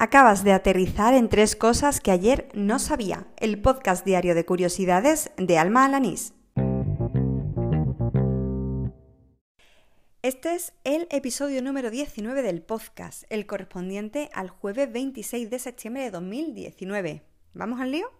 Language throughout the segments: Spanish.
Acabas de aterrizar en tres cosas que ayer no sabía. El podcast diario de curiosidades de Alma Alanís. Este es el episodio número 19 del podcast, el correspondiente al jueves 26 de septiembre de 2019. ¿Vamos al lío?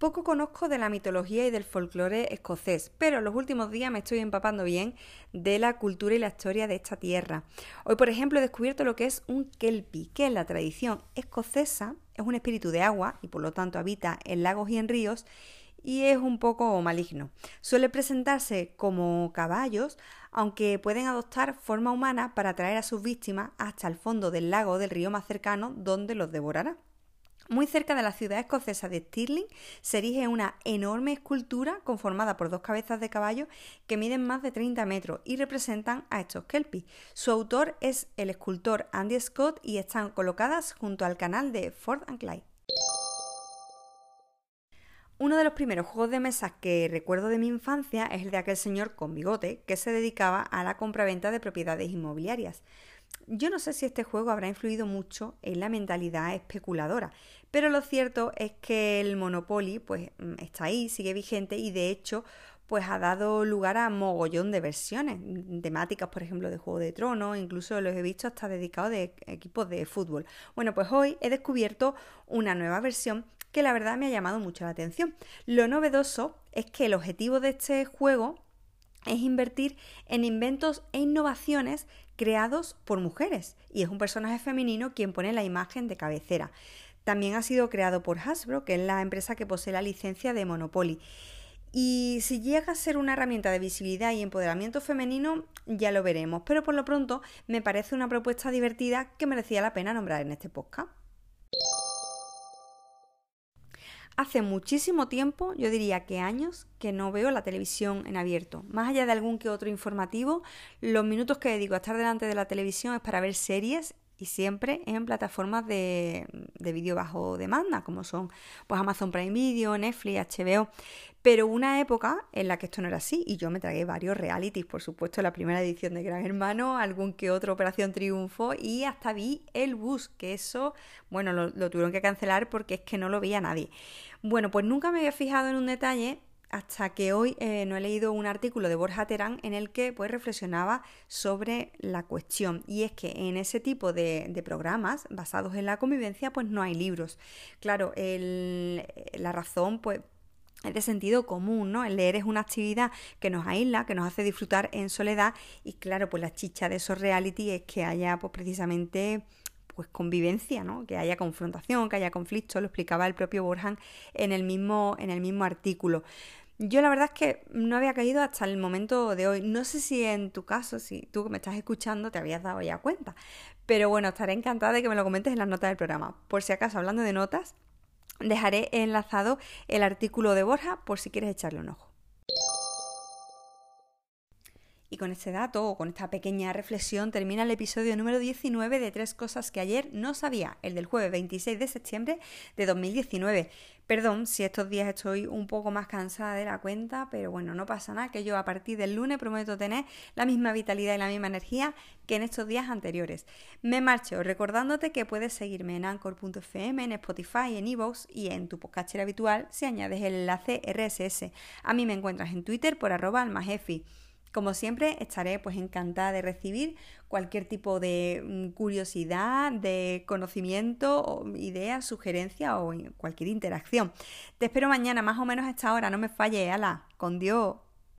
Poco conozco de la mitología y del folclore escocés, pero en los últimos días me estoy empapando bien de la cultura y la historia de esta tierra. Hoy, por ejemplo, he descubierto lo que es un kelpie, que en la tradición escocesa es un espíritu de agua y por lo tanto habita en lagos y en ríos y es un poco maligno. Suele presentarse como caballos, aunque pueden adoptar forma humana para atraer a sus víctimas hasta el fondo del lago o del río más cercano donde los devorará. Muy cerca de la ciudad escocesa de Stirling se erige una enorme escultura conformada por dos cabezas de caballo que miden más de 30 metros y representan a estos kelpies. Su autor es el escultor Andy Scott y están colocadas junto al canal de Ford and Clyde. Uno de los primeros juegos de mesa que recuerdo de mi infancia es el de aquel señor con bigote que se dedicaba a la compraventa de propiedades inmobiliarias. Yo no sé si este juego habrá influido mucho en la mentalidad especuladora, pero lo cierto es que el Monopoly pues mm, está ahí, sigue vigente y de hecho pues ha dado lugar a mogollón de versiones, mm, temáticas, por ejemplo, de Juego de Tronos, incluso los he visto hasta dedicados de equipos de fútbol. Bueno, pues hoy he descubierto una nueva versión que la verdad me ha llamado mucho la atención. Lo novedoso es que el objetivo de este juego es invertir en inventos e innovaciones creados por mujeres y es un personaje femenino quien pone la imagen de cabecera. También ha sido creado por Hasbro, que es la empresa que posee la licencia de Monopoly. Y si llega a ser una herramienta de visibilidad y empoderamiento femenino, ya lo veremos. Pero por lo pronto me parece una propuesta divertida que merecía la pena nombrar en este podcast. Hace muchísimo tiempo, yo diría que años, que no veo la televisión en abierto. Más allá de algún que otro informativo, los minutos que dedico a estar delante de la televisión es para ver series y siempre en plataformas de, de vídeo bajo demanda, como son pues Amazon Prime Video, Netflix, HBO. Pero una época en la que esto no era así y yo me tragué varios realities, por supuesto la primera edición de Gran Hermano, algún que otro Operación Triunfo y hasta vi El Bus, que eso, bueno, lo, lo tuvieron que cancelar porque es que no lo veía nadie. Bueno, pues nunca me había fijado en un detalle hasta que hoy eh, no he leído un artículo de Borja Terán en el que pues reflexionaba sobre la cuestión y es que en ese tipo de, programas basados en la convivencia pues no hay libros. Claro, la razón pues es de sentido común, ¿no? El leer es una actividad que nos aísla, que nos hace disfrutar en soledad y claro, pues la chicha de esos reality es que haya pues precisamente pues convivencia, ¿no? Que haya confrontación, que haya conflicto, lo explicaba el propio Borjan en el mismo, en el mismo artículo. Yo la verdad es que no había caído hasta el momento de hoy. No sé si en tu caso, si tú que me estás escuchando, te habías dado ya cuenta. Pero bueno, estaré encantada de que me lo comentes en las notas del programa. Por si acaso, hablando de notas, dejaré enlazado el artículo de Borja por si quieres echarle un ojo. Y con este dato o con esta pequeña reflexión termina el episodio número 19 de Tres Cosas que ayer no sabía, el del jueves 26 de septiembre de 2019. Perdón si estos días estoy un poco más cansada de la cuenta, pero bueno, no pasa nada, que yo a partir del lunes prometo tener la misma vitalidad y la misma energía que en estos días anteriores. Me marcho recordándote que puedes seguirme en anchor.fm, en Spotify, en Evox y en tu podcast habitual si añades el enlace RSS. A mí me encuentras en Twitter por arroba almajefi. Como siempre, estaré pues encantada de recibir cualquier tipo de mm, curiosidad, de conocimiento, idea, sugerencia o cualquier interacción. Te espero mañana, más o menos a esta hora, no me falle, ala, con Dios.